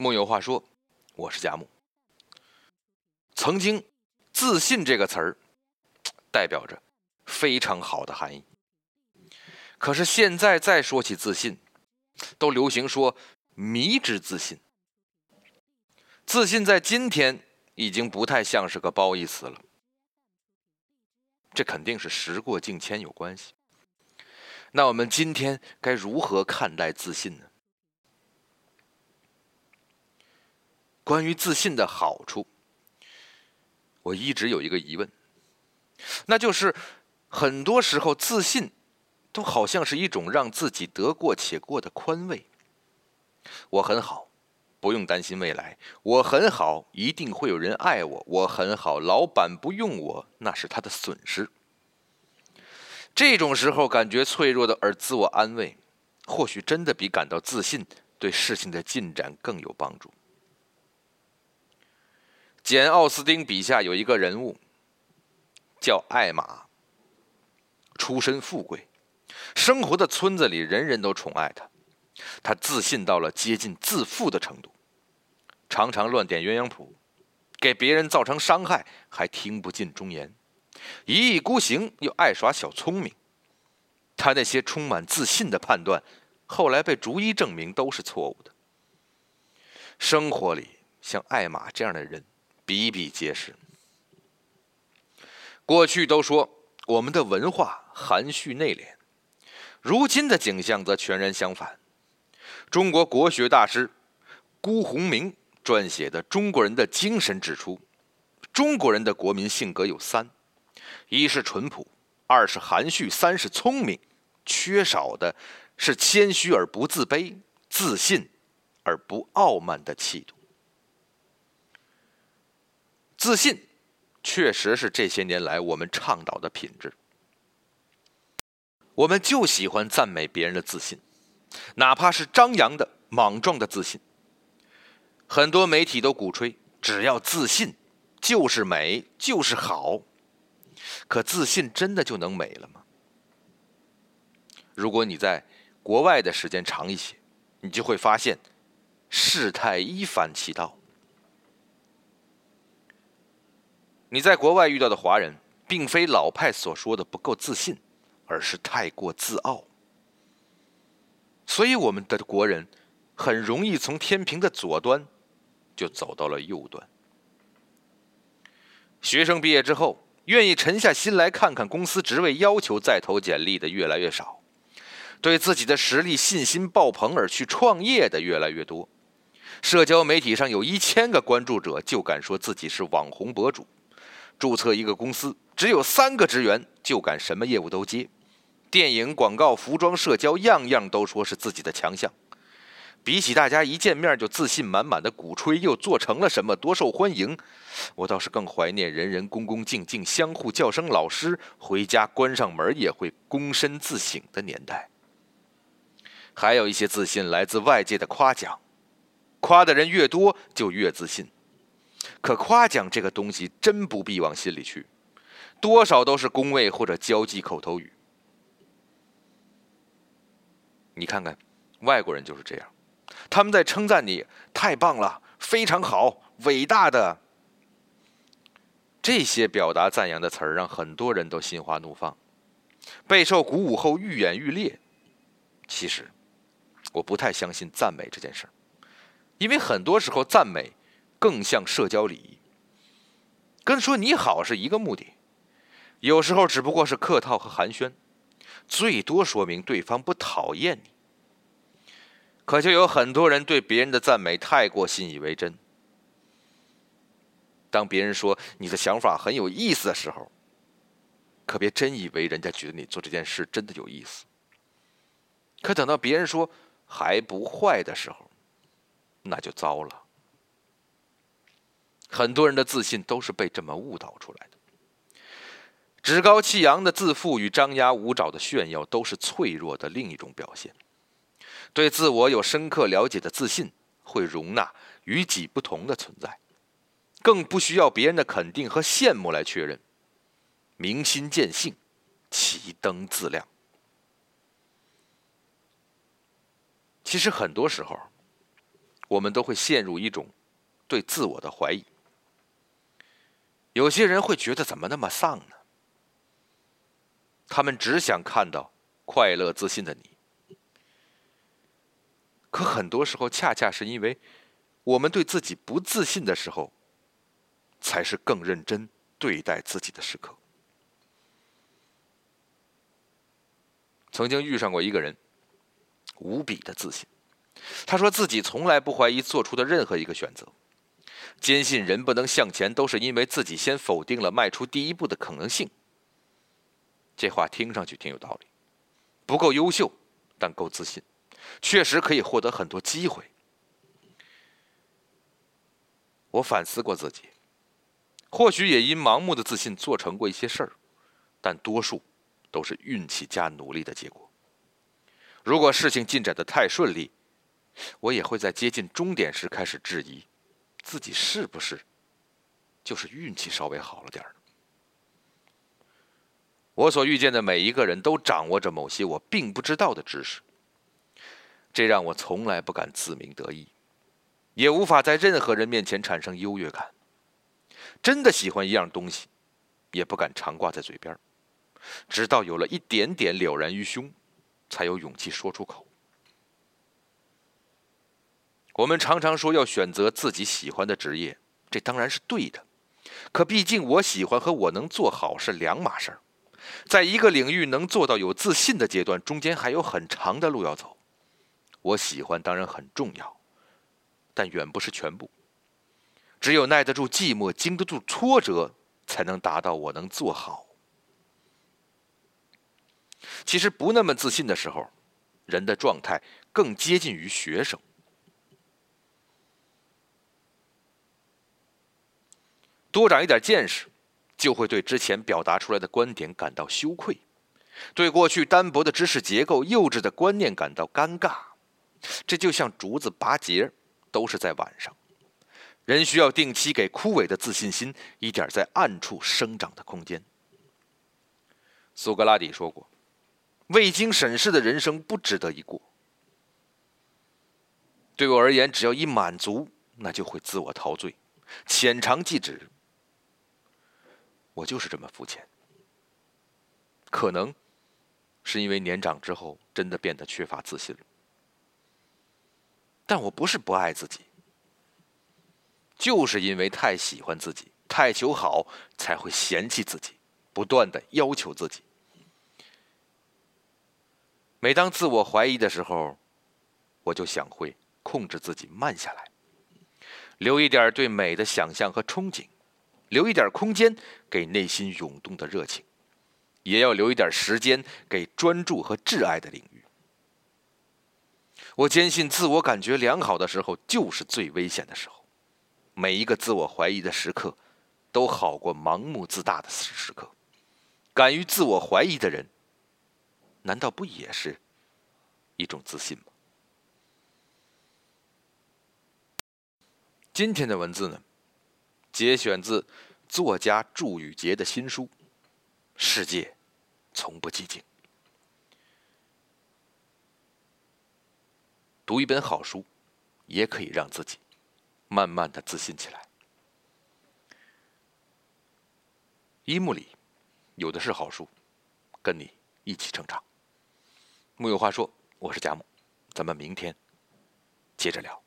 木有话说，我是贾木。曾经，自信这个词儿代表着非常好的含义。可是现在再说起自信，都流行说迷之自信。自信在今天已经不太像是个褒义词了。这肯定是时过境迁有关系。那我们今天该如何看待自信呢？关于自信的好处，我一直有一个疑问，那就是很多时候自信都好像是一种让自己得过且过的宽慰。我很好，不用担心未来；我很好，一定会有人爱我；我很好，老板不用我，那是他的损失。这种时候感觉脆弱的而自我安慰，或许真的比感到自信对事情的进展更有帮助。简·奥斯汀笔下有一个人物，叫艾玛。出身富贵，生活的村子里人人都宠爱他。他自信到了接近自负的程度，常常乱点鸳鸯谱，给别人造成伤害，还听不进忠言，一意孤行又爱耍小聪明。他那些充满自信的判断，后来被逐一证明都是错误的。生活里像艾玛这样的人。比比皆是。过去都说我们的文化含蓄内敛，如今的景象则全然相反。中国国学大师辜鸿铭撰写的《中国人的精神》指出，中国人的国民性格有三：一是淳朴，二是含蓄，三是聪明。缺少的是谦虚而不自卑、自信而不傲慢的气度。自信，确实是这些年来我们倡导的品质。我们就喜欢赞美别人的自信，哪怕是张扬的、莽撞的自信。很多媒体都鼓吹，只要自信就是美，就是好。可自信真的就能美了吗？如果你在国外的时间长一些，你就会发现，事态一反其道。你在国外遇到的华人，并非老派所说的不够自信，而是太过自傲。所以，我们的国人很容易从天平的左端就走到了右端。学生毕业之后，愿意沉下心来看看公司职位要求再投简历的越来越少，对自己的实力信心爆棚而去创业的越来越多。社交媒体上有一千个关注者，就敢说自己是网红博主。注册一个公司，只有三个职员就敢什么业务都接，电影、广告、服装、社交，样样都说是自己的强项。比起大家一见面就自信满满的鼓吹又做成了什么多受欢迎，我倒是更怀念人人恭恭敬敬相互叫声老师，回家关上门也会躬身自省的年代。还有一些自信来自外界的夸奖，夸的人越多就越自信。可夸奖这个东西真不必往心里去，多少都是恭维或者交际口头语。你看看，外国人就是这样，他们在称赞你太棒了、非常好、伟大的这些表达赞扬的词儿，让很多人都心花怒放，备受鼓舞后愈演愈烈。其实，我不太相信赞美这件事儿，因为很多时候赞美。更像社交礼仪，跟说你好是一个目的，有时候只不过是客套和寒暄，最多说明对方不讨厌你。可就有很多人对别人的赞美太过信以为真，当别人说你的想法很有意思的时候，可别真以为人家觉得你做这件事真的有意思。可等到别人说还不坏的时候，那就糟了。很多人的自信都是被这么误导出来的。趾高气扬的自负与张牙舞爪的炫耀，都是脆弱的另一种表现。对自我有深刻了解的自信，会容纳与己不同的存在，更不需要别人的肯定和羡慕来确认。明心见性，启灯自亮。其实很多时候，我们都会陷入一种对自我的怀疑。有些人会觉得怎么那么丧呢？他们只想看到快乐自信的你，可很多时候恰恰是因为我们对自己不自信的时候，才是更认真对待自己的时刻。曾经遇上过一个人，无比的自信，他说自己从来不怀疑做出的任何一个选择。坚信人不能向前，都是因为自己先否定了迈出第一步的可能性。这话听上去挺有道理，不够优秀，但够自信，确实可以获得很多机会。我反思过自己，或许也因盲目的自信做成过一些事儿，但多数都是运气加努力的结果。如果事情进展的太顺利，我也会在接近终点时开始质疑。自己是不是就是运气稍微好了点儿？我所遇见的每一个人都掌握着某些我并不知道的知识，这让我从来不敢自鸣得意，也无法在任何人面前产生优越感。真的喜欢一样东西，也不敢常挂在嘴边，直到有了一点点了然于胸，才有勇气说出口。我们常常说要选择自己喜欢的职业，这当然是对的。可毕竟我喜欢和我能做好是两码事儿。在一个领域能做到有自信的阶段，中间还有很长的路要走。我喜欢当然很重要，但远不是全部。只有耐得住寂寞，经得住挫折，才能达到我能做好。其实不那么自信的时候，人的状态更接近于学生。多长一点见识，就会对之前表达出来的观点感到羞愧，对过去单薄的知识结构、幼稚的观念感到尴尬。这就像竹子拔节，都是在晚上。人需要定期给枯萎的自信心一点在暗处生长的空间。苏格拉底说过：“未经审视的人生不值得一过。”对我而言，只要一满足，那就会自我陶醉，浅尝即止。我就是这么肤浅，可能是因为年长之后真的变得缺乏自信了。但我不是不爱自己，就是因为太喜欢自己，太求好，才会嫌弃自己，不断的要求自己。每当自我怀疑的时候，我就想会控制自己慢下来，留一点对美的想象和憧憬。留一点空间给内心涌动的热情，也要留一点时间给专注和挚爱的领域。我坚信，自我感觉良好的时候就是最危险的时候。每一个自我怀疑的时刻，都好过盲目自大的时刻。敢于自我怀疑的人，难道不也是一种自信吗？今天的文字呢？节选自作家祝宇杰的新书《世界从不寂静》。读一本好书，也可以让自己慢慢的自信起来。一幕里有的是好书，跟你一起成长。木有话说，我是贾木，咱们明天接着聊。